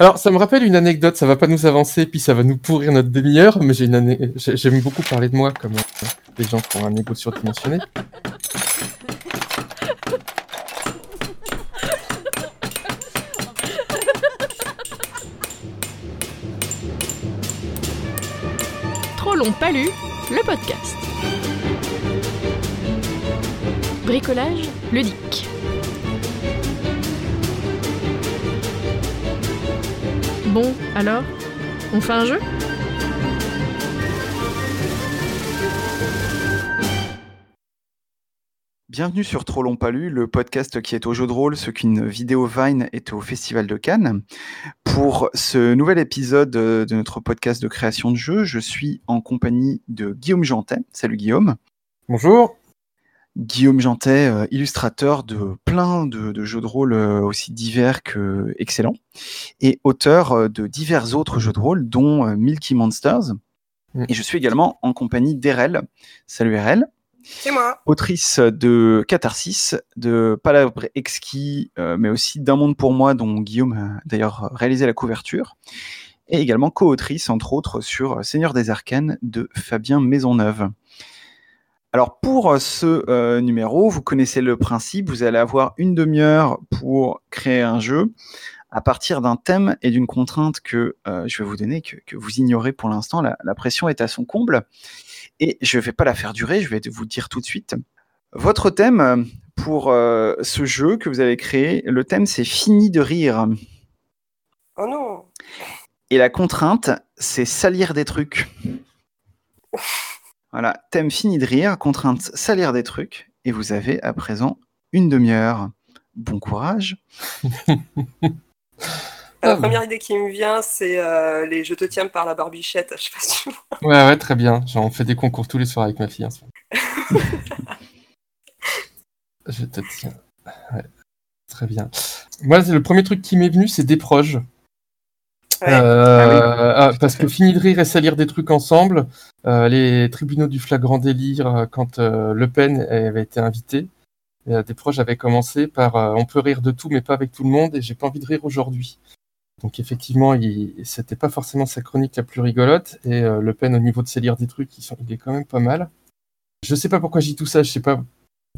Alors, ça me rappelle une anecdote, ça va pas nous avancer, puis ça va nous pourrir notre demi-heure, mais j'aime beaucoup parler de moi comme euh, des gens qui ont un ego surdimensionné. Trop long pas lu, le podcast. Bricolage ludique. Bon, alors, on fait un jeu? Bienvenue sur Trop long pas lu, le podcast qui est au jeu de rôle, ce qu'une vidéo Vine est au Festival de Cannes. Pour ce nouvel épisode euh, de notre podcast de création de jeux, je suis en compagnie de Guillaume Jantet. Salut Guillaume. Bonjour Guillaume Jantet, euh, illustrateur de plein de, de jeux de rôle euh, aussi divers que excellents, et auteur euh, de divers autres jeux de rôle, dont Milky Monsters. Mm. Et je suis également en compagnie d'Erel. Salut Erel. C'est moi. autrice de Catharsis, de Palabre Exquis, mais aussi D'un monde pour moi, dont Guillaume a d'ailleurs réalisé la couverture, et également co-autrice, entre autres, sur Seigneur des Arcanes de Fabien Maisonneuve. Alors pour ce euh, numéro, vous connaissez le principe, vous allez avoir une demi-heure pour créer un jeu à partir d'un thème et d'une contrainte que euh, je vais vous donner, que, que vous ignorez pour l'instant. La, la pression est à son comble. Et je ne vais pas la faire durer, je vais vous dire tout de suite. Votre thème euh, pour euh, ce jeu que vous avez créé, le thème c'est fini de rire. Oh non. Et la contrainte, c'est salir des trucs. Voilà, thème fini de rire, contrainte salir des trucs. Et vous avez à présent une demi-heure. Bon courage. La première idée qui me vient, c'est euh, les Je te tiens par la barbichette. Je sais pas si tu vois. Ouais, ouais, très bien. J'en fais des concours tous les soirs avec ma fille. en ce moment. Je te tiens. Ouais, très bien. Moi, c'est le premier truc qui m'est venu, c'est des proches. Ouais. Euh, ah, parce que finir de rire et salir des trucs ensemble, euh, les tribunaux du flagrant délire, euh, quand euh, Le Pen avait été invité, des proches avaient commencé par on peut rire de tout, mais pas avec tout le monde, et j'ai pas envie de rire aujourd'hui. Donc effectivement, il, c'était pas forcément sa chronique la plus rigolote, et Le Pen au niveau de salir des trucs, il, est quand même pas mal. Je sais pas pourquoi j'ai tout ça, je sais pas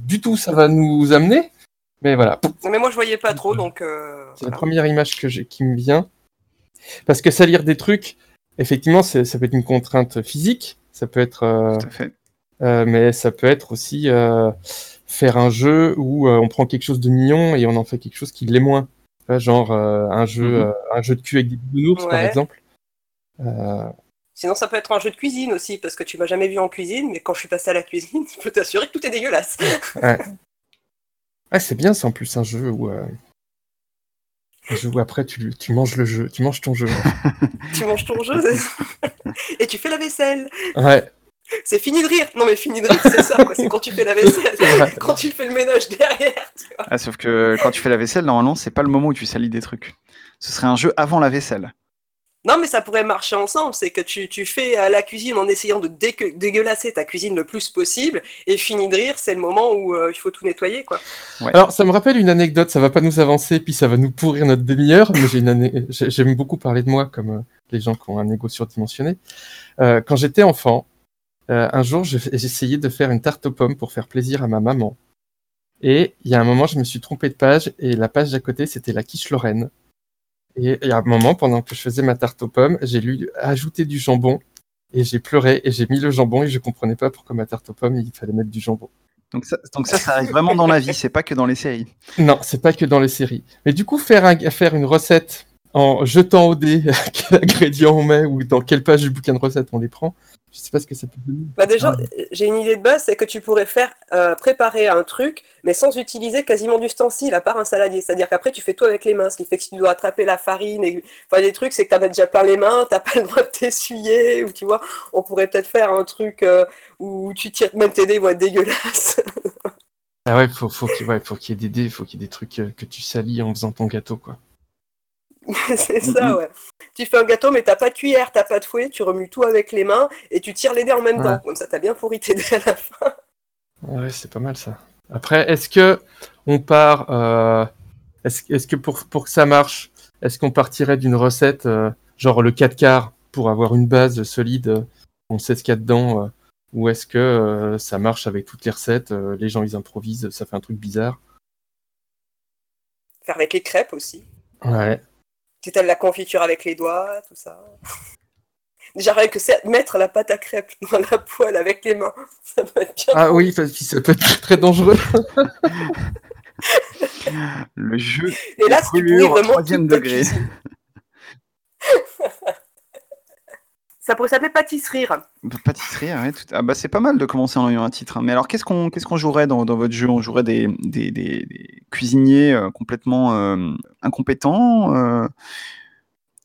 du tout ça va nous amener, mais voilà. Non, mais moi, je voyais pas trop, donc. C'est la première image que j'ai, qui me vient. Parce que salir des trucs, effectivement, ça peut être une contrainte physique, ça peut être, euh, Tout à fait. euh, mais ça peut être aussi euh, faire un jeu où euh, on prend quelque chose de mignon et on en fait quelque chose qui l'est moins. Genre euh, un jeu, Mhm. euh, un jeu de cul avec des bisounours, par exemple. Euh, Sinon, ça peut être un jeu de cuisine aussi, parce que tu m'as jamais vu en cuisine, mais quand je suis passé à la cuisine, je peux t'assurer que tout est dégueulasse. ouais, c'est bien, c'est en plus un jeu où, euh, où après tu, tu manges le jeu, tu manges ton jeu. tu manges ton jeu et tu fais la vaisselle. Ouais, C'est fini de rire. Non, mais fini de rire, c'est ça, quoi. C'est quand tu fais la vaisselle, quand tu fais le ménage derrière. tu vois. Ah, sauf que quand tu fais la vaisselle, normalement, c'est pas le moment où tu salis des trucs. Ce serait un jeu avant la vaisselle. Non, mais ça pourrait marcher ensemble. C'est que tu, tu fais à la cuisine en essayant de dégue- dégueulasser ta cuisine le plus possible. Et fini de rire, c'est le moment où euh, il faut tout nettoyer, quoi. Alors, ça me rappelle une anecdote, ça va pas nous avancer, puis ça va nous pourrir notre demi-heure, mais j'aime beaucoup parler de moi comme euh, les gens qui ont un ego surdimensionné. Euh, quand j'étais enfant, euh, un jour, essayé de faire une tarte aux pommes pour faire plaisir à ma maman. Et il y a un moment, je me suis trompé de page, et la page d'à côté, c'était la quiche Lorraine. Et il y a un moment, pendant que je faisais ma tarte aux pommes, j'ai lu ajouter du jambon, et j'ai pleuré, et j'ai mis le jambon, et je comprenais pas pourquoi ma tarte aux pommes, il fallait mettre du jambon. Donc ça, donc ça, ça arrive vraiment dans la vie, c'est pas que dans les séries. Non, c'est pas que dans les séries. Mais du coup, faire, un- faire une recette en jetant au dé quel ingrédient on met ou dans quelle page du bouquin de recettes on les prend, je sais pas ce que ça peut donner. Bah déjà, Ah. j'ai une idée de base, c'est que tu pourrais faire euh, préparer un truc, mais sans utiliser quasiment d'ustensiles, à part un saladier. C'est-à-dire qu'après, tu fais tout avec les mains, ce qui fait que si tu dois attraper la farine, et... enfin des trucs, c'est que tu as déjà plein les mains, t'as pas le droit de t'essuyer, ou tu vois, on pourrait peut-être faire un truc euh, où tu tires, même tes dés vont être dégueulasses. Ah ouais, faut, faut qu'il ouais, faut qu'il y ait des dés, faut qu'il y ait des trucs euh, que tu salis en faisant ton gâteau, quoi. c'est ça, ouais. Tu fais un gâteau, mais t'as pas de cuillère, t'as pas de fouet, tu remues tout avec les mains, et tu tires les dés en même Ouais. temps. Comme ça, t'as bien pourri tes dés à la fin. Ouais, c'est pas mal ça. Après, est-ce que on part, euh, est-ce que pour, pour que ça marche, est-ce qu'on partirait d'une recette euh, genre le 4 quarts pour avoir une base solide, euh, on sait ce qu'il y a dedans, euh, ou est-ce que ça marche avec toutes les recettes, les gens ils improvisent, ça fait un truc bizarre? Faire avec les crêpes aussi. Ouais. Elle la confiture avec les doigts, tout ça. Déjà, rien que mettre la pâte à crêpes dans la poêle avec les mains, ça peut être bien. Ah oui, parce que ça peut être très dangereux. Le jeu Et là, vraiment troisième degré. Ça pourrait s'appeler pâtisserie. Pâtisserie, ouais, tout- ah bah c'est pas mal de commencer en ayant un titre. hein. Mais alors qu'est-ce qu'on qu'est-ce qu'on jouerait dans, dans votre jeu? On jouerait des, des, des- des cuisiniers euh, complètement euh, incompétents euh,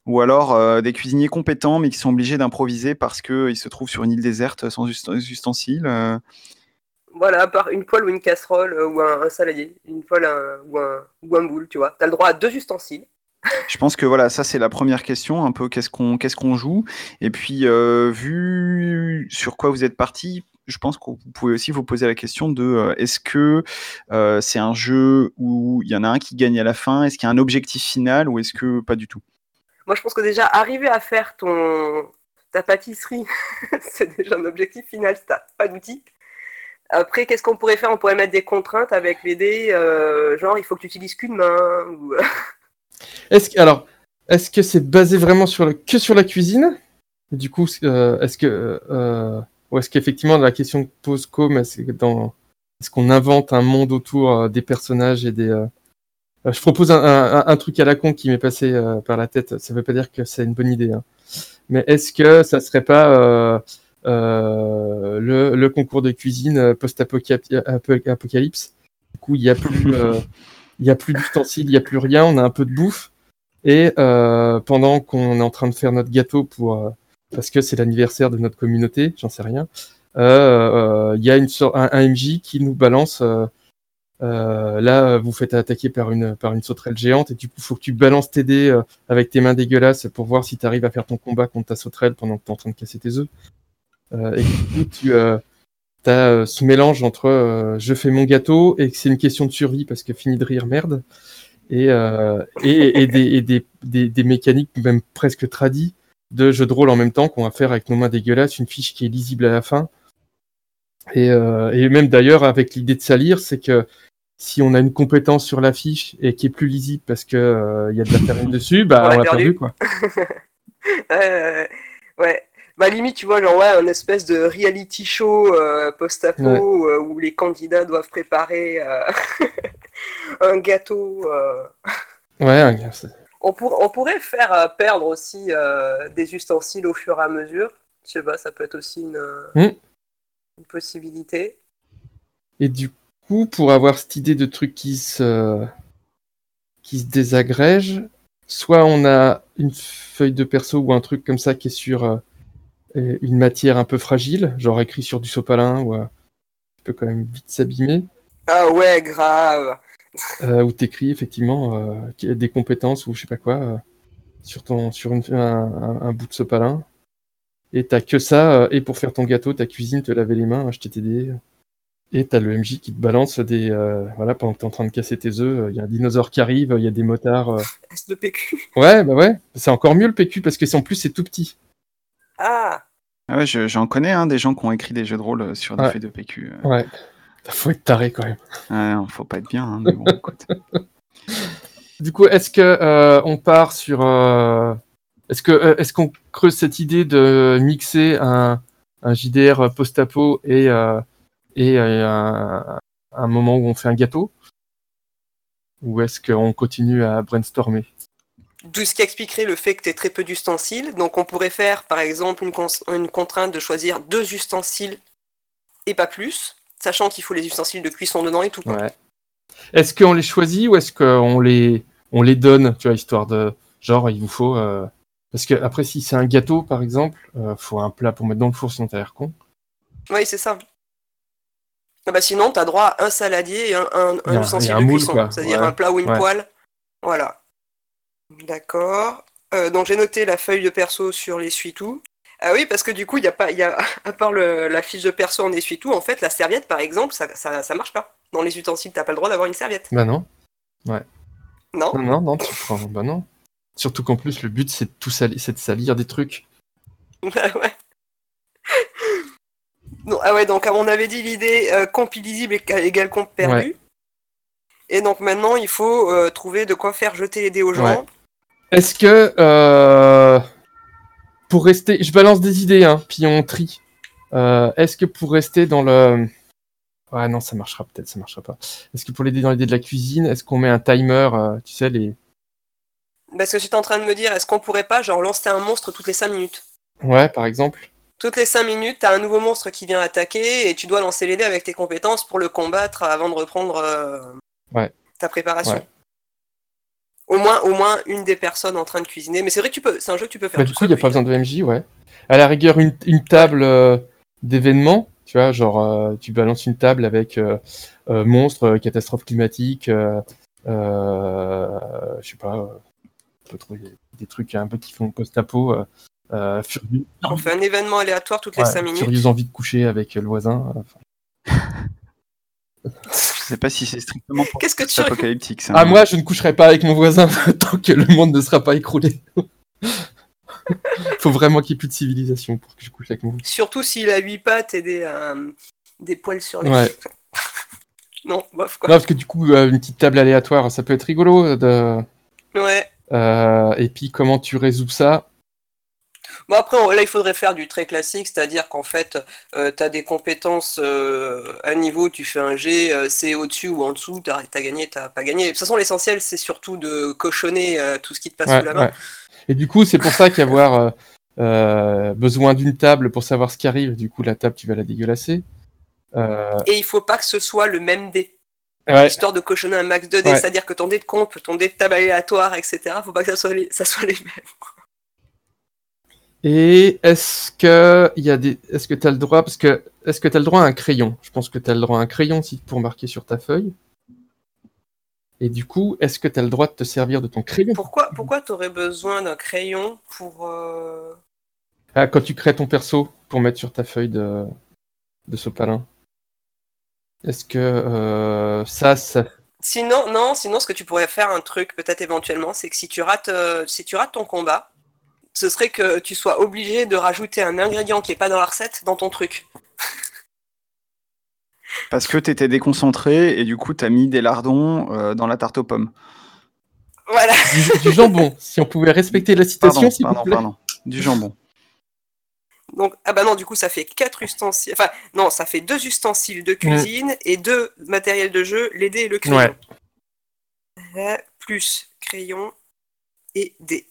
ou alors des cuisiniers compétents mais qui sont obligés d'improviser parce qu'ils se trouvent sur une île déserte sans ust- ustensiles. Voilà, à part une poêle ou une casserole ou un, un saladier, une poêle un- ou, un, ou un boule, tu vois. T'as le droit à deux ustensiles. Je pense que voilà, ça c'est la première question, un peu qu'est-ce qu'on joue? Et puis euh, vu sur quoi vous êtes parti, je pense que vous pouvez aussi vous poser la question de euh, est-ce que euh, c'est un jeu où il y en a un qui gagne à la fin, est-ce qu'il y a un objectif final ou est-ce que pas du tout? Moi, je pense que déjà, arriver à faire ton ta pâtisserie, c'est déjà un objectif final, t'as pas d'outils. Après, qu'est-ce qu'on pourrait faire? On pourrait mettre des contraintes avec les dés, genre il faut que tu utilises qu'une main. Ou... Est-ce que, alors, est-ce que c'est basé vraiment sur que sur la cuisine? Du coup, euh, est-ce que, euh, ou est-ce qu'effectivement la question que pose Com, est-ce qu'on invente un monde autour euh, des personnages et des, je propose un, truc à la con qui m'est passé par la tête. Ça veut pas dire que c'est une bonne idée, hein. mais est-ce que ça serait pas le, concours de cuisine post-apocalypse Du coup, il y a plus, il y a plus d'ustensiles, il y a plus rien, on a un peu de bouffe. Et euh, pendant qu'on est en train de faire notre gâteau pour euh, parce que c'est l'anniversaire de notre communauté, j'en sais rien, euh, il y a une un, un MJ qui nous balance. là, vous faites attaquer par une par une sauterelle géante et du coup, faut que tu balances tes dés avec tes mains dégueulasses pour voir si tu arrives à faire ton combat contre ta sauterelle pendant que tu es en train de casser tes œufs. Et du coup, tu as ce mélange entre euh, je fais mon gâteau et que c'est une question de survie parce que fini de rire, merde et, euh, et, et, des, et des, des, des mécaniques même presque tradies de jeu de rôle en même temps qu'on va faire avec nos mains dégueulasses, une fiche qui est lisible à la fin. Et, euh, et même d'ailleurs avec l'idée de salir, c'est que si on a une compétence sur la fiche et qui est plus lisible parce que euh, il y a de la farine dessus, bah On on l'a l'a perdu. perdu. quoi. Euh, ouais. Bah limite, tu vois, genre ouais, un espèce de reality show euh, post-apo Ouais. euh, où les candidats doivent préparer euh, un gâteau. Ouais, un- c'est- On, pour- on pourrait faire perdre aussi des ustensiles au fur et à mesure. Je sais pas, ça peut être aussi une, euh, Mm. une possibilité. Et du coup, pour avoir cette idée de truc qui se, qui se désagrège, soit on a une feuille de perso ou un truc comme ça qui est sur une matière un peu fragile, genre écrit sur du sopalin, ou euh, qui peut quand même vite s'abîmer, Ah ouais, grave. euh, ou t'écris effectivement euh, des compétences ou je sais pas quoi euh, sur ton sur une- un, un- un bout de sopalin. Et t'as que ça, euh, et pour faire ton gâteau, ta cuisine, te laver les mains, acheter tes dés. Et t'as le MJ qui te balance des. euh, voilà, pendant que t'es en train de casser tes œufs, il y a un dinosaure qui arrive, il y a des motards. euh. De PQ. Ouais, bah ouais, c'est encore mieux le PQ parce que en plus c'est tout petit. Ah, Ah ouais, je- J'en connais hein, des gens qui ont écrit des jeux de rôle euh, sur des Ouais. feuilles de PQ. euh. Ouais. Faut être taré quand même. Ah non, faut pas être bien, hein, mais bon, écoute. Du coup, est-ce que euh, on part sur. euh, Est-ce que est-ce qu'on creuse cette idée de mixer un, un JDR post-apo et, et un, un moment où on fait un gâteau? Ou est-ce qu'on continue à brainstormer? D'où ce qui expliquerait le fait que tu très peu d'ustensiles. Donc on pourrait faire par exemple une, cons- une contrainte de choisir deux ustensiles et pas plus, sachant qu'il faut les ustensiles de cuisson dedans et tout. Ouais. Est-ce qu'on les choisit ou est-ce qu'on les, on les donne, tu vois, histoire de. Genre, il vous faut. euh, Parce que, après, si c'est un gâteau, par exemple, euh, faut un plat pour mettre dans le four, sinon t'as l'air con. Oui, c'est ça. Ah bah sinon, tu as droit à un saladier et un, ustensile de moule, cuisson, quoi. c'est-à-dire Ouais. un plat ou une Ouais. poêle. Voilà. D'accord. Euh, donc j'ai noté la feuille de perso sur l'essuie-tout. Ah oui, parce que du coup, il y a pas, y a, à part le- la fiche de perso en essuie-tout, en fait, la serviette, par exemple, ça, ça, ça marche pas. Dans les ustensiles, t'as pas le droit d'avoir une serviette. Bah non. Non? Non, non, non, tu prends. Bah non. Surtout qu'en plus, le but, c'est de tout salir, c'est de salir des trucs. Ouais, ouais. Non, ah ouais, donc on avait dit, l'idée euh, comp illisible éga- égale comp perdu. Et donc maintenant, il faut euh, trouver de quoi faire jeter les dés aux gens. Ouais. Est-ce que euh, pour rester, je balance des idées, hein, puis on trie. Euh, Est-ce que pour rester dans le, ouais non, ça marchera peut-être, ça marchera pas. Est-ce que pour l'aider dans l'idée de la cuisine, est-ce qu'on met un timer, euh, tu sais les, Parce que j'étais en train de me dire, est-ce qu'on pourrait pas genre lancer un monstre toutes les 5 minutes? Ouais par exemple. Toutes les 5 minutes, t'as un nouveau monstre qui vient attaquer et tu dois lancer les dés avec tes compétences pour le combattre avant de reprendre euh, Ouais. ta préparation. Ouais. Au moins, au moins une des personnes en train de cuisiner. Mais c'est vrai que tu peux, c'est un jeu que tu peux faire. Bah, tout du coup, il n'y a pas besoin de MJ, ouais. À la rigueur, une, une table euh, d'événements, tu vois, genre euh, tu balances une table avec euh, euh, monstres, euh, catastrophes climatiques, euh, euh, je sais pas, euh, on peut trouver des trucs un peu qui font post-apo, euh, euh, furieux, On fait un événement aléatoire toutes les ouais, 5 minutes. furieuse envie de coucher avec le voisin. enfin. Je sais pas si c'est strictement pour Qu'est-ce que tu apocalyptique. Ça. Ah, moi, je ne coucherai pas avec mon voisin tant que le monde ne sera pas écroulé. Faut vraiment qu'il n'y ait plus de civilisation pour que je couche avec mon voisin. Surtout s'il a 8 pattes et des, euh, des poils sur les Ouais. Non, bof quoi. Non, parce que du coup, euh, une petite table aléatoire, ça peut être rigolo. De... Ouais. Euh, et puis, comment tu résous ça? Bon après, on- là, il faudrait faire du très classique, c'est-à-dire qu'en fait, euh, tu as des compétences euh, à niveau, tu fais un G, euh, c'est au-dessus ou en dessous, t'as as gagné, t'as pas gagné. De toute façon, l'essentiel, c'est surtout de cochonner euh, tout ce qui te passe Ouais, sous la main. ouais. Et du coup, c'est pour ça qu'avoir besoin d'une table pour savoir ce qui arrive, du coup, la table, tu vas la dégueulasser. Et il faut pas que ce soit le même dé, ouais, histoire de cochonner un max de dés, Ouais. c'est-à-dire que ton dé de comp, ton dé de table aléatoire, etc., faut pas que ça soit les, ça soit les mêmes. Et est-ce que il y a des, est-ce que tu as le droit, parce que est-ce que tu as le droit à un crayon? Je pense que tu as le droit à un crayon si pour marquer sur ta feuille. Et du coup, est-ce que tu as le droit de te servir de ton crayon? Pourquoi, pourquoi t'aurais besoin d'un crayon pour... euh, Ah, quand tu crées ton perso pour mettre sur ta feuille de, de sopalin Est-ce que euh, ça, ça. Sinon, non, sinon, ce que tu pourrais faire, un truc peut-être éventuellement, c'est que si tu rates, euh, si tu rates ton combat, ce serait que tu sois obligé de rajouter un ingrédient qui est pas dans la recette dans ton truc. Parce que t'étais déconcentré et du coup t'as mis des lardons euh, dans la tarte aux pommes. Voilà. Du, du jambon, si on pouvait respecter la citation, Pardon, s'il vous pardon, plaît. pardon. Du jambon. Donc, ah bah non, du coup, ça fait quatre ustensiles. Enfin, non, ça fait deux ustensiles de cuisine et deux matériels de jeu, les dés et le crayon. Ouais. Euh, Plus crayon et dés.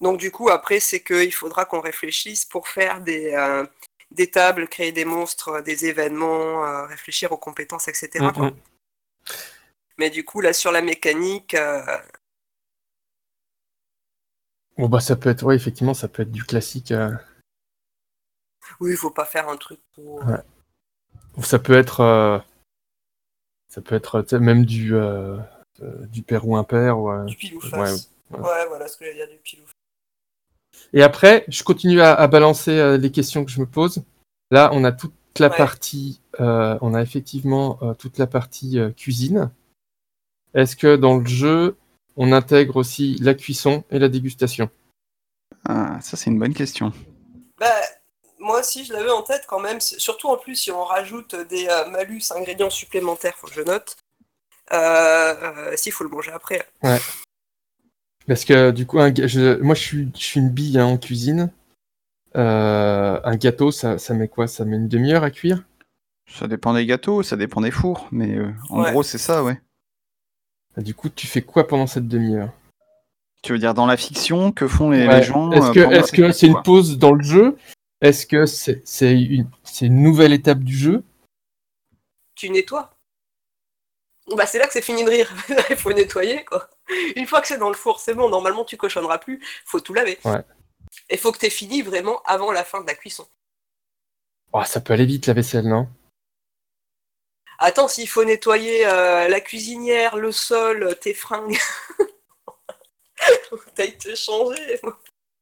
Donc, du coup, après, c'est qu'il faudra qu'on réfléchisse pour faire des, euh, des tables, créer des monstres, des événements, euh, réfléchir aux compétences, etc. Mm, quoi. mm. Mais du coup, là, sur la mécanique, euh, Bon bah ça peut être, ouais, effectivement, ça peut être du classique. euh, oui, il faut pas faire un truc pour. Ouais. ça peut être, euh, ça peut être même du euh, euh, du père ou impair. Ou, euh, Du pile ou ouais, face. ouais. Ouais, voilà ce que j'allais dire, du pile ou face. Et après, je continue à, à balancer euh, les questions que je me pose. Là, on a toute la Ouais. partie, euh, on a effectivement euh, toute la partie euh, cuisine. Est-ce que dans le jeu, on intègre aussi la cuisson et la dégustation? Ah, ça c'est une bonne question. Bah, moi aussi, je l'avais en tête quand même. Surtout en plus, si on rajoute des euh, malus ingrédients supplémentaires, faut que je note. Euh, euh, si, faut le manger après. Parce que du coup, un je- moi, je suis, je suis une bille hein, en cuisine. Euh, un gâteau, ça, ça met quoi? Ça met une demi-heure à cuire? Ça dépend des gâteaux, ça dépend des fours, mais euh, en Ouais. gros c'est ça, ouais. Du coup, tu fais quoi pendant cette demi-heure? Tu veux dire dans la fiction, que font les, Ouais. les gens Est-ce euh, que est-ce que c'est une pause dans le jeu? Est-ce que c'est une, c'est une nouvelle étape du jeu? Tu nettoies? Bah, c'est là que c'est fini de rire. Il faut nettoyer, quoi. Une fois que c'est dans le four, c'est bon. Normalement, tu cochonneras plus. Faut tout laver. Ouais. Et faut que tu fini vraiment avant la fin de la cuisson. Oh, Ça peut aller vite la vaisselle, non? Attends, s'il faut nettoyer euh, la cuisinière, le sol, tes fringues. T'as été changé.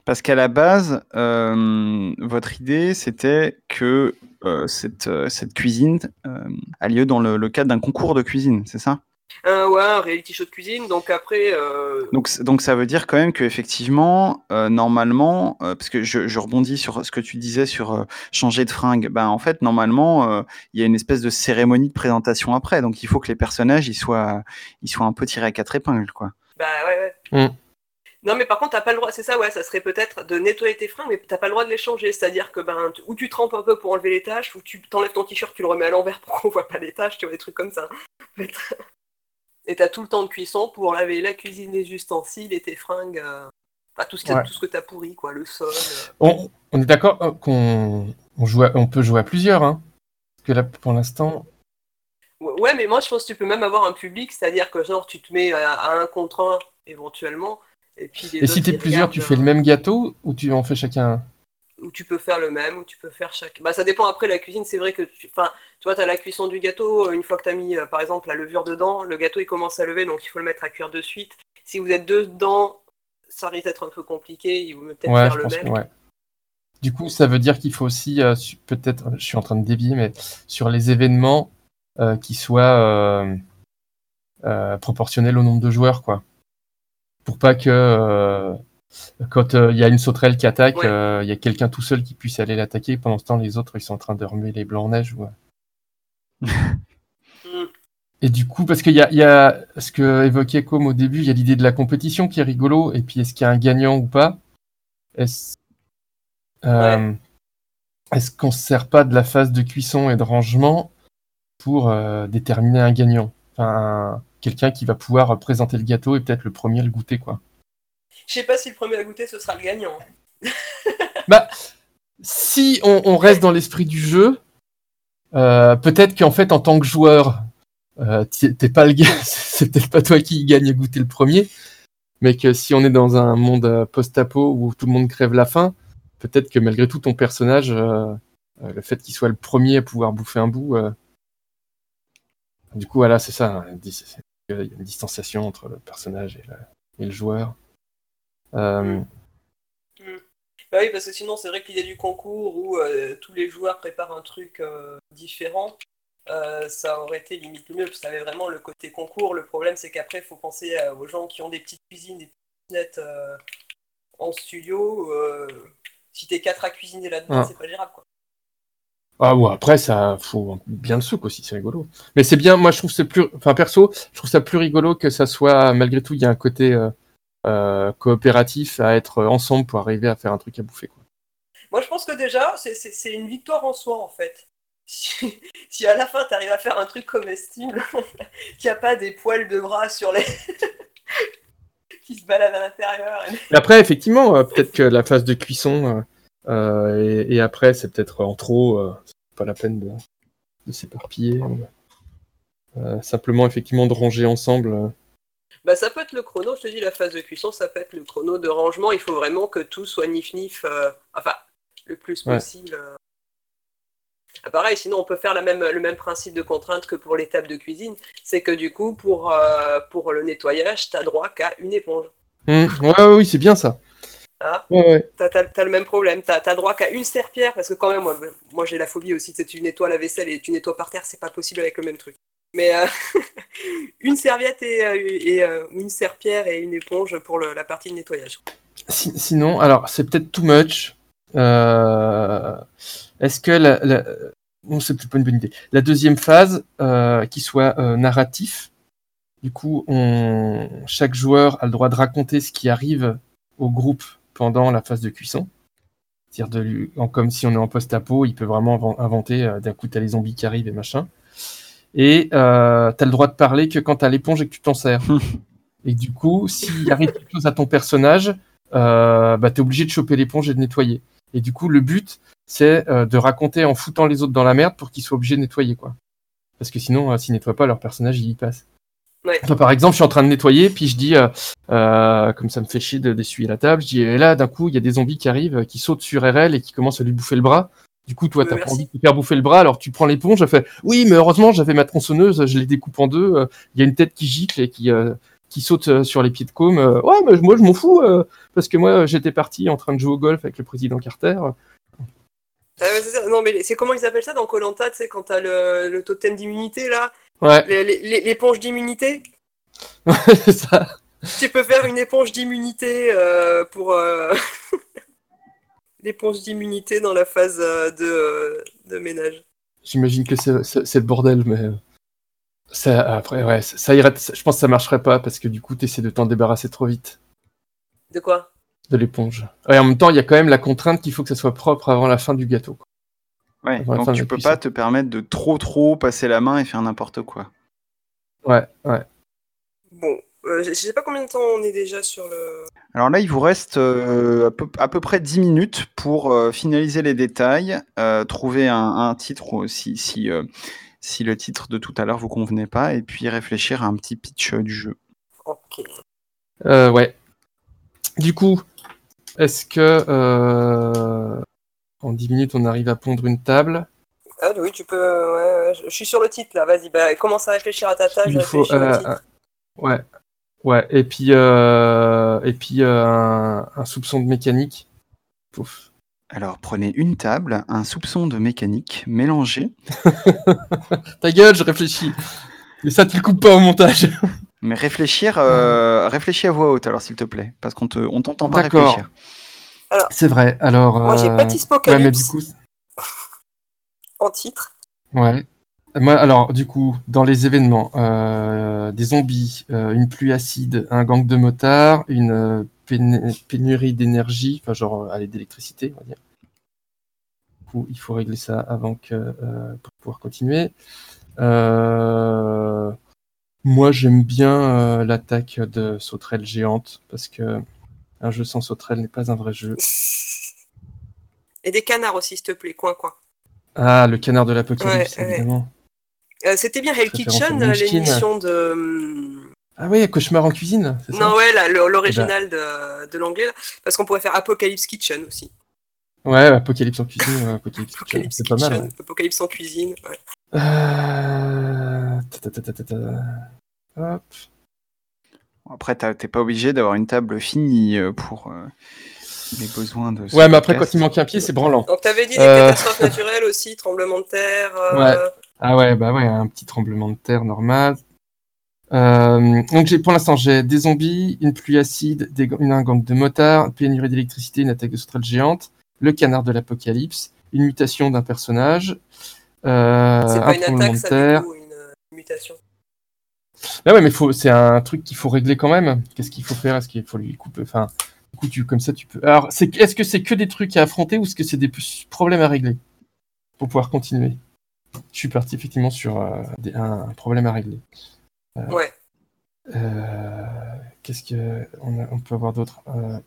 Parce qu'à la base, euh, votre idée c'était que euh, cette, euh, cette cuisine euh, a lieu dans le, le cadre d'un concours de cuisine, c'est ça? Un, ouais, un reality show de cuisine. Donc après. euh, Donc, donc ça veut dire quand même qu'effectivement, euh, normalement, euh, parce que je, je rebondis sur ce que tu disais sur euh, changer de fringue, ben en fait, normalement, euh, il y a une espèce de cérémonie de présentation après, donc il faut que les personnages ils soient, ils soient un peu tirés à quatre épingles, quoi. Bah ouais, ouais. Mm. Non, mais par contre, t'as pas le droit, c'est ça, ouais, ça serait peut-être de nettoyer tes fringues, mais t'as pas le droit de les changer. C'est-à-dire que, ben, ou tu trempes un peu pour enlever les taches, ou tu t'enlèves ton t-shirt, tu le remets à l'envers pour qu'on voit pas les taches, tu vois, des trucs comme ça. Et t'as tout le temps de cuisson pour laver la cuisine, les ustensiles et tes fringues. euh, Enfin, tout ce, Ouais. tout ce que t'as pourri, quoi, le sol. euh. On, on est d'accord euh, qu'on on peut jouer à plusieurs, hein Parce que là, pour l'instant, Ouais, mais moi, je pense que tu peux même avoir un public, c'est-à-dire que, genre, tu te mets à, à un contre un, éventuellement, et puis les et si t'es plusieurs, tu fais le même gâteau ou tu en fais chacun ou tu peux faire le même, ou tu peux faire chaque. Bah, ça dépend après la cuisine. C'est vrai que tu, enfin, tu vois, tu as la cuisson du gâteau. Une fois que tu as mis, euh, par exemple, la levure dedans, le gâteau il commence à lever, donc il faut le mettre à cuire de suite. Si vous êtes deux dedans, ça risque d'être un peu compliqué. Il vaut peut-être Ouais, faire je le pense même. que ouais. Du coup, ça veut dire qu'il faut aussi, euh, peut-être, je suis en train de dévier, mais sur les événements euh, qui soient euh, euh, proportionnels au nombre de joueurs, quoi. Pour pas que euh, quand euh, il y a une sauterelle qui attaque, Ouais. euh, il y a quelqu'un tout seul qui puisse aller l'attaquer. Pendant ce temps, les autres, ils sont en train de remuer les blancs en neige. ou- Mm. Et du coup, parce qu'il y a, il y a ce que évoquait Com au début, il y a l'idée de la compétition qui est rigolo, et puis est-ce qu'il y a un gagnant ou pas? Est-ce euh, qu'on se sert pas de la phase de cuisson et de rangement pour euh, déterminer un gagnant? Enfin, quelqu'un qui va pouvoir présenter le gâteau et peut-être le premier à le goûter, quoi. Je sais pas si le premier à goûter ce sera le gagnant. Si on, reste dans l'esprit du jeu, euh, peut-être qu'en fait, en tant que joueur, euh, pas c'est peut-être pas toi qui gagne à goûter le premier, mais que si on est dans un monde euh, post-apo où tout le monde crève la faim, peut-être que malgré tout ton personnage, euh, le fait qu'il soit le premier à pouvoir bouffer un bout, du coup voilà, c'est ça, hein, il y a une distanciation entre le personnage et le joueur. Euh, Bah oui, parce que sinon, c'est vrai que l'idée du concours où euh, tous les joueurs préparent un truc euh, différent, euh, ça aurait été limite le mieux, parce que ça avait vraiment le côté concours. Le problème, c'est qu'après, il faut penser euh, aux gens qui ont des petites cuisines, des petites euh, en studio. si t'es quatre à cuisiner là-dedans, Ah. c'est pas gérable, quoi. Ah ouais, après ça faut bien le souk aussi, c'est rigolo. Mais c'est bien, moi je trouve c'est plus, enfin perso, je trouve ça plus rigolo que ça soit malgré tout il y a un côté coopératif à être ensemble pour arriver à faire un truc à bouffer quoi. Moi, je pense que déjà, c'est- une victoire en soi, en fait. Si, si à la fin, tu arrives à faire un truc comestible, qu'il n'y a pas des poils de bras sur les. qui se baladent à l'intérieur. et- après effectivement, euh, peut-être que la phase de cuisson euh, euh, et, et après c'est peut-être en trop, euh, pas la peine de, de s'éparpiller. Euh, simplement effectivement de ranger ensemble. Bah, ça peut être le chrono, je te dis, la phase de cuisson, ça peut être le chrono de rangement. Il faut vraiment que tout soit nif-nif, euh, enfin, le plus Ouais. possible. euh. Ah, pareil, sinon on peut faire la même, le même principe de contrainte que pour l'étape de cuisine. C'est que du coup, pour, euh, pour le nettoyage, tu as droit qu'à une éponge. Hum, ouais, ouais, oui c'est bien ça. Ah. Ouais. T'as, t'as le même problème, t'as, t'as droit qu'à une serpillère, parce que quand même, moi, moi j'ai la phobie aussi, tu nettoies la vaisselle et tu nettoies par terre, c'est pas possible avec le même truc. Mais euh, une serviette et, euh, euh, une serpillère et une éponge pour la partie de nettoyage. Si- sinon, alors c'est peut-être too much. Est-ce que la, la... non, c'est peut-être pas une bonne idée. La deuxième phase, qui soit narratif. Du coup, on... chaque joueur a le droit de raconter ce qui arrive au groupe pendant la phase de cuisson. C'est-à-dire lui... comme si on est en post-apo, il peut vraiment inven- inventer. D'un coup, t'as les zombies qui arrivent et machin. Et euh, t'as le droit de parler que quand t'as l'éponge et que tu t'en sers. et du coup, s'il arrive quelque chose à ton personnage, euh, bah, t'es obligé de choper l'éponge et de nettoyer. Et du coup, le but, c'est euh, de raconter en foutant les autres dans la merde pour qu'ils soient obligés de nettoyer, quoi. Parce que sinon, euh, s'ils nettoient pas, leur personnage, il y passe. Ouais. Enfin, par exemple, je suis en train de nettoyer, puis je dis, euh, euh, comme ça me fait chier de- d'essuyer la table, je dis, et là, d'un coup, il y a des zombies qui arrivent, qui sautent sur RL et qui commencent à lui bouffer le bras. Du coup, toi, t'as pas envie de te faire bouffer le bras, alors tu prends l'éponge, je fais, oui, mais heureusement, j'avais ma tronçonneuse, je les découpe en deux, euh, il y a une tête qui gicle et qui, euh, qui saute euh, sur les pieds de côme. ouais, mais moi, je m'en fous, parce que moi, j'étais parti en train de jouer au golf avec le président Carter. Ah ouais. Non, mais c'est comment ils appellent ça dans Colanta, tu sais, quand t'as le, le totem d'immunité là? Ouais, L'éponge d'immunité? C'est ça. Tu peux faire une éponge d'immunité euh, pour euh, l'éponge d'immunité dans la phase euh, de, euh, de ménage. J'imagine que c'est le bordel, mais euh, ça, après, ouais, ça, ça irait. Je pense que ça marcherait pas parce que du coup, t'essaies de t'en débarrasser trop vite De quoi? De l'éponge. Et en même temps, il y a quand même la contrainte qu'il faut que ça soit propre avant la fin du gâteau. quoi. Ouais, donc tu peux cuisson. pas te permettre de trop trop passer la main et faire n'importe quoi. Ouais, ouais. Bon, euh, je je sais pas combien de temps on est déjà sur le. Alors là, il vous reste euh, à, peu, à peu près 10 minutes pour euh, finaliser les détails, euh, trouver un, un titre ou si, si, euh, si le titre de tout à l'heure vous convenait pas, et puis réfléchir à un petit pitch euh, du jeu. Ok. Euh, ouais. Du coup, est-ce que euh, en 10 minutes, on arrive à pondre une table? Ah oui, tu peux. ouais, ouais, je suis sur le titre là, vas-y, bah, commence à réfléchir à ta table. Il faut. euh, ouais. Ouais. Et puis, euh, et puis euh, un, un soupçon de mécanique. Pouf. Alors prenez une table, un soupçon de mécanique mélangé, Ta gueule, je réfléchis. Mais ça, tu le coupes pas au montage. mais réfléchir, euh, réfléchis à voix haute alors s'il te plaît, parce qu'on te, on t'entend pas D'accord. réfléchir. C'est vrai. Alors. Moi j'ai Patty Ouais, mais du Spocalypse coup, en titre. Ouais. Moi, alors, du coup, dans les événements, euh, des zombies, euh, une pluie acide, un gang de motards, une euh, pénurie d'énergie, enfin, genre, euh, allez, d'électricité, on va dire. Du coup, il faut régler ça avant que, euh, pour pouvoir continuer. Euh, moi, j'aime bien euh, l'attaque de sauterelle géante, parce que un jeu sans sauterelle n'est pas un vrai jeu. Et des canards aussi, s'il te plaît, coin coin. Ah, le canard de l'apocalypse, Ouais, ouais. Euh, C'était bien Hell Kitchen, l'émission de. Ah oui, cauchemar en cuisine, ça? Non, ouais, là, le- l'original de, de l'anglais, parce qu'on pourrait faire Apocalypse Kitchen aussi. Ouais, Apocalypse en cuisine, Apocalypse Kitchen, Apocalypse c'est pas mal. Apocalypse en cuisine. ouais. Euh... ta, ta, ta, ta, ta, ta. Hop. Après, t'es pas obligé d'avoir une table finie euh, pour euh, les besoins de. Ouais, mais après, podcast. quand il manque un pied, c'est branlant. Donc, t'avais dit des Euh. catastrophes naturelles aussi, tremblements de terre. euh, Ah ouais, bah ouais, un petit tremblement de terre normal. Euh, donc j'ai pour l'instant j'ai des zombies, une pluie acide, des, une, un gang de motards, une pénurie d'électricité, une attaque de sauterelle géante, le canard de l'apocalypse, une mutation d'un personnage, euh, C'est un pas une tremblement attaque, de ça, terre. du coup, une mutation. Ah ouais, mais faut, c'est un truc qu'il faut régler quand même. Qu'est-ce qu'il faut faire? Est-ce qu'il faut lui couper? Enfin, du coup, tu, comme ça, tu peux. Alors, c'est, est-ce que c'est que des trucs à affronter ou est-ce que c'est des problèmes à régler pour pouvoir continuer? Je suis parti effectivement sur euh, des- un, un problème à régler. Ouais. Euh, qu'est-ce que on, a- on peut avoir d'autre Euh.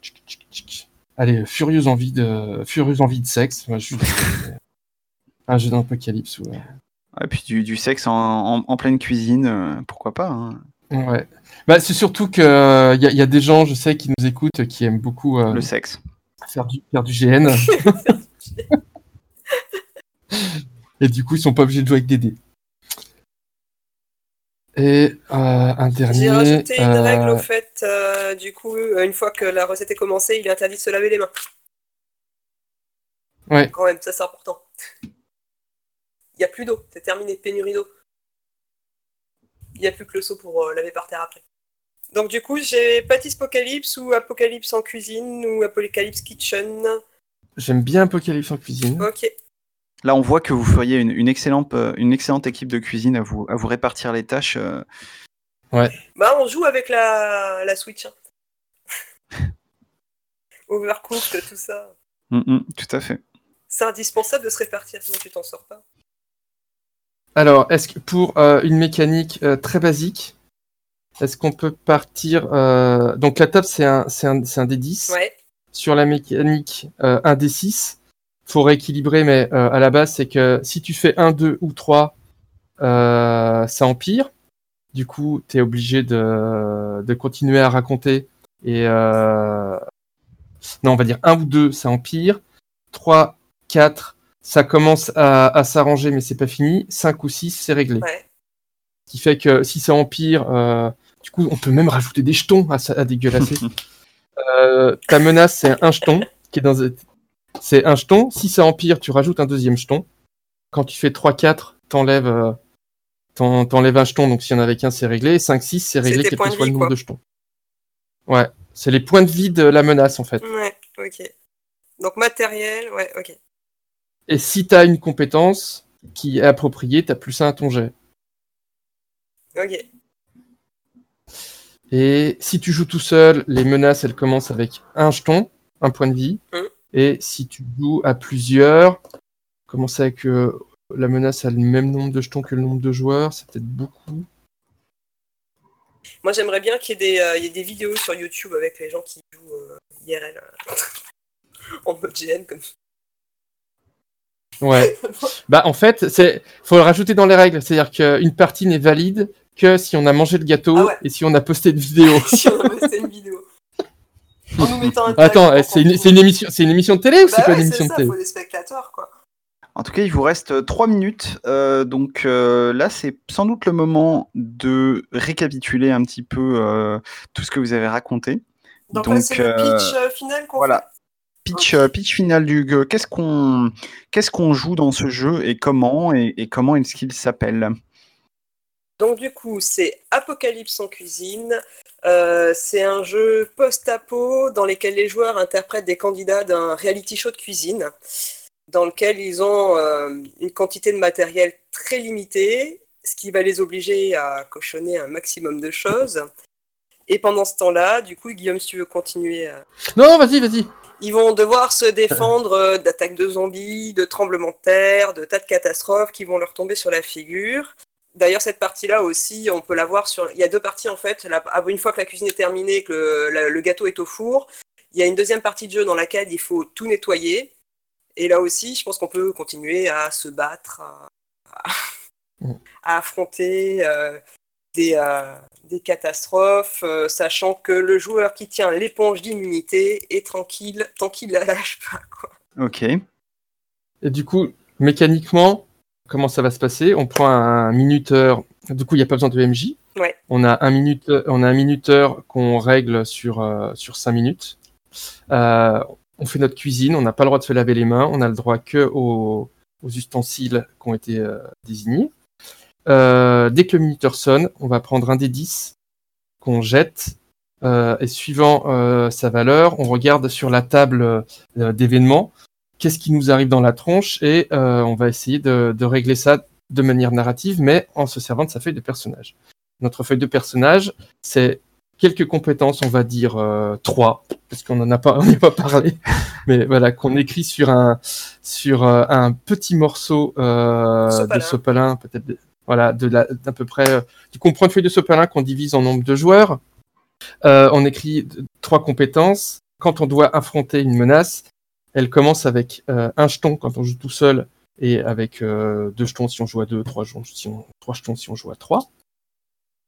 Allez, furieuse envie de furieuse envie de sexe. Moi, je suis un jeu d'apocalypse. Ouais. Et puis du, du sexe en, en- en pleine cuisine, euh, pourquoi pas. hein. Ouais. Bah, c'est surtout que euh, y, a- y a des gens, je sais, qui nous écoutent, qui aiment beaucoup euh, Le sexe. faire du faire du GN. Et du coup, ils sont pas obligés de jouer avec des dés. Et euh, un dernier. J'ai rajouté une euh, règle au fait, euh, du coup, une fois que la recette est commencée, il est interdit de se laver les mains. Ouais. Quand même, ça c'est important. Il n'y a plus d'eau, c'est terminé, pénurie d'eau. Il n'y a plus que le seau pour euh, laver par terre après. Donc du coup, j'ai Patty Apocalypse ou Apocalypse en cuisine ou Apocalypse Kitchen. J'aime bien Apocalypse en cuisine. Ok. Là, on voit que vous feriez une, une excellente, euh, une excellente équipe de cuisine à vous, à vous répartir les tâches. euh. Bah, on joue avec la, la Switch. hein. Overcooked, tout ça. Mm, mm, tout à fait. C'est indispensable de se répartir, sinon tu t'en sors pas. Alors, est-ce que pour euh, une mécanique euh, très basique, est-ce qu'on peut partir euh, Donc la table c'est un c'est un c'est un des 10. Ouais. Sur la mécanique euh, un des 6. Faut rééquilibrer, mais euh, à la base c'est que si tu fais 1, 2 ou 3, euh, ça empire. Du coup, tu es obligé de, de continuer à raconter. Et euh... non, on va dire 1 ou 2, ça empire. 3, 4, ça commence à, à s'arranger, mais c'est pas fini. 5 ou 6, c'est réglé. Ouais. Ce qui fait que si ça empire, euh, du coup, on peut même rajouter des jetons à, ça- à dégueulasser. Euh, ta menace, c'est un jeton qui est dans. C'est un jeton. Si ça empire, tu rajoutes un deuxième jeton. Quand tu fais 3-4, t'enlèves, euh, t'en- t'enlèves un jeton, donc s'il y en avait qu'un, c'est réglé. 5-6, c'est réglé quel que soit le nombre quoi. de jetons. Ouais, c'est les points de vie de la menace en fait. Ouais, ok. Donc matériel, ouais, ok. Et si t'as une compétence qui est appropriée, t'as plus un à ton jet. Ok. Et si tu joues tout seul, les menaces, elles commencent avec un jeton, un point de vie. Mhm. Et si tu joues à plusieurs, commence avec euh, la menace a le même nombre de jetons que le nombre de joueurs, c'est peut-être beaucoup. Moi, j'aimerais bien qu'il y, ait des, euh, il y ait des vidéos sur YouTube avec les gens qui jouent euh, IRL en mode GN comme Ouais. bah en fait, c'est faut le rajouter dans les règles, c'est-à-dire qu'une partie n'est valide que si on a mangé le gâteau Ah ouais. et si on a posté une vidéo. si on a posté une vidéo. En nous mettant un Attends, eh, c'est une, une émission, c'est une émission de télé ou Bah c'est pas une émission de télé faut des spectateurs, quoi. En tout cas, il vous reste 3 minutes. euh, donc euh, là, c'est sans doute le moment de récapituler un petit peu euh, tout ce que vous avez raconté. Donc, Donc, là, c'est le euh, pitch euh, final qu'on voilà. Pitch, euh, pitch final du jeu. Qu'est-ce qu'on qu'est-ce qu'on joue dans ce jeu et comment et, et comment est-ce qu'il s'appelle? Donc du coup, c'est Apocalypse en cuisine. Euh, c'est un jeu post-apo dans lequel les joueurs interprètent des candidats d'un reality show de cuisine, dans lequel ils ont euh, une quantité de matériel très limitée, ce qui va les obliger à cochonner un maximum de choses. Et pendant ce temps-là, du coup, Guillaume, si tu veux continuer, euh, Non, vas-y, vas-y. Ils vont devoir se défendre euh, d'attaques de zombies, de tremblements de terre, de tas de catastrophes qui vont leur tomber sur la figure. D'ailleurs, cette partie-là aussi, on peut la voir sur. Il y a deux parties en fait. La- Une fois que la cuisine est terminée, que le, la- le gâteau est au four, il y a une deuxième partie de jeu dans laquelle il faut tout nettoyer. Et là aussi, je pense qu'on peut continuer à se battre, à, à- à affronter euh, des, euh, des catastrophes, euh, sachant que le joueur qui tient l'éponge d'immunité est tranquille tant qu'il la lâche pas. Quoi. Ok. Et du coup, mécaniquement, comment ça va se passer? On prend un minuteur. Du coup, il n'y a pas besoin de MJ. Ouais. On a un minuteur, on a un minuteur qu'on règle sur euh, sur cinq minutes. Euh, on fait notre cuisine. On n'a pas le droit de se laver les mains. On a le droit que aux, aux ustensiles qui ont été euh, désignés. Euh, dès que le minuteur sonne, on va prendre un des 10 qu'on jette. euh, et suivant euh, sa valeur, on regarde sur la table euh, d'événements qu'est-ce qui nous arrive dans la tronche? Et euh, on va essayer de, de régler ça de manière narrative, mais en se servant de sa feuille de personnage. Notre feuille de personnage, c'est quelques compétences, on va dire euh, trois, parce qu'on n'en a pas, on n'y a pas parlé, mais voilà, qu'on écrit sur un sur un petit morceau euh, de sopalin, peut-être, voilà, de d'à peu près. euh, on prend une feuille de sopalin qu'on divise en nombre de joueurs. Euh, on écrit trois compétences. Quand on doit affronter une menace, elle commence avec euh, un jeton quand on joue tout seul et avec euh, deux jetons si on joue à deux, trois jetons si on, trois jetons si on joue à trois.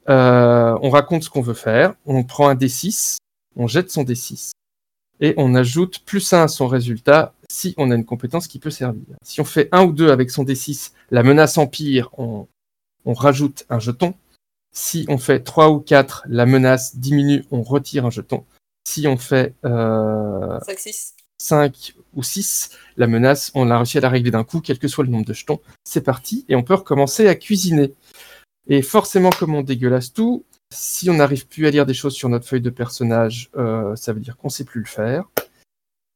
On raconte ce qu'on veut faire, on prend un D6, on jette son D6 et on ajoute plus un à son résultat si on a une compétence qui peut servir. Si on fait un ou deux avec son D6, la menace empire, on, on rajoute un jeton. Si on fait trois ou quatre, la menace diminue, on retire un jeton. Si on fait euh, 5-6. 5 ou 6, la menace, on a réussi à la régler d'un coup, quel que soit le nombre de jetons. C'est parti, et on peut recommencer à cuisiner. Et forcément, comme on dégueulasse tout, si on n'arrive plus à lire des choses sur notre feuille de personnage, euh, ça veut dire qu'on sait plus le faire.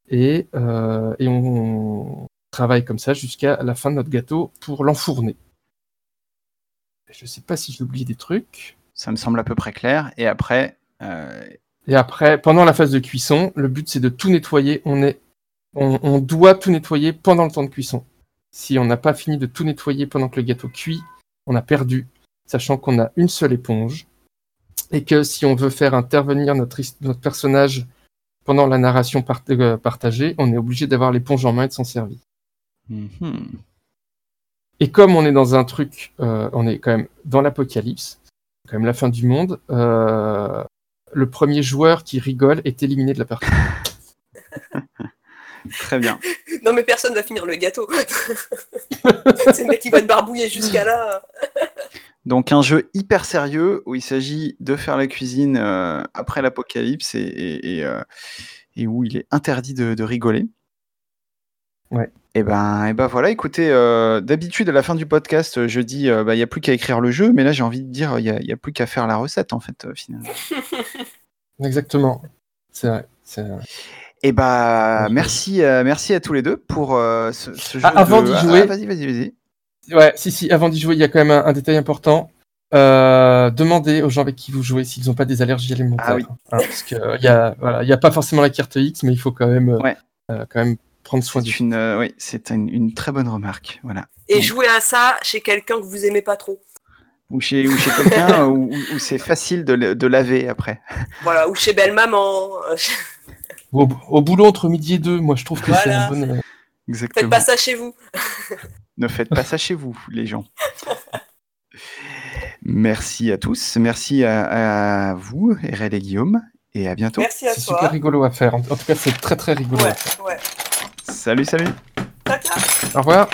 Et, euh, et on travaille comme ça jusqu'à la fin de notre gâteau pour l'enfourner. Je sais pas si j'ai oublié des trucs. Ça me semble à peu près clair. Et après, euh, Et après, pendant la phase de cuisson, le but c'est de tout nettoyer. On, est, on, on doit tout nettoyer pendant le temps de cuisson. Si on n'a pas fini de tout nettoyer pendant que le gâteau cuit, on a perdu, sachant qu'on a une seule éponge. Et que si on veut faire intervenir notre, personnage pendant la narration part- euh, partagée, on est obligé d'avoir l'éponge en main et de s'en servir. mhm. Et comme on est dans un truc, euh, on est quand même dans l'apocalypse, quand même la fin du monde, euh, le premier joueur qui rigole est éliminé de la partie. très bien. Non, mais personne va finir le gâteau. c'est le mec qui va être barbouillé jusqu'à là. Donc un jeu hyper sérieux où il s'agit de faire la cuisine euh, après l'apocalypse et, et- et, euh, et où il est interdit de, de rigoler. Ouais. Et ben, et ben voilà, écoutez, euh, d'habitude à la fin du podcast, euh, je dis, euh, bah, il n'y a plus qu'à écrire le jeu, mais là j'ai envie de dire, il n'y a, y a plus qu'à faire la recette en fait, euh, finalement. Exactement. C'est vrai. Et bah, Ouais. merci, merci à tous les deux pour ce, ce jeu. Ah, avant de- d'y Ah, jouer- ah, vas-y, vas-y, vas-y. Ouais, si, si, avant d'y jouer, il y a quand même un, un détail important. Demandez aux gens avec qui vous jouez s'ils n'ont pas des allergies alimentaires. Ah oui. Hein, parce que euh, il y a, voilà, y a pas forcément la carte X, mais il faut quand même, Ouais. euh, quand même prendre soin du. C'est une, euh, oui, c'est une, une très bonne remarque, voilà. Et jouer à ça chez quelqu'un que vous aimez pas trop. Ou chez, ou chez quelqu'un où, où c'est facile de, laver après. Voilà, ou chez belle maman. Au, au boulot entre midi et deux, moi je trouve que c'est Voilà. une bonne. euh, Exactement. Faites pas ça chez vous. Ne faites pas ça chez vous, les gens. Merci à tous. Merci à, à vous, Erel et Guillaume. Et à bientôt. Merci à C'est toi. super rigolo à faire. En, en tout cas, c'est très très rigolo. à Ouais, faire. ouais. Salut, salut. Au revoir.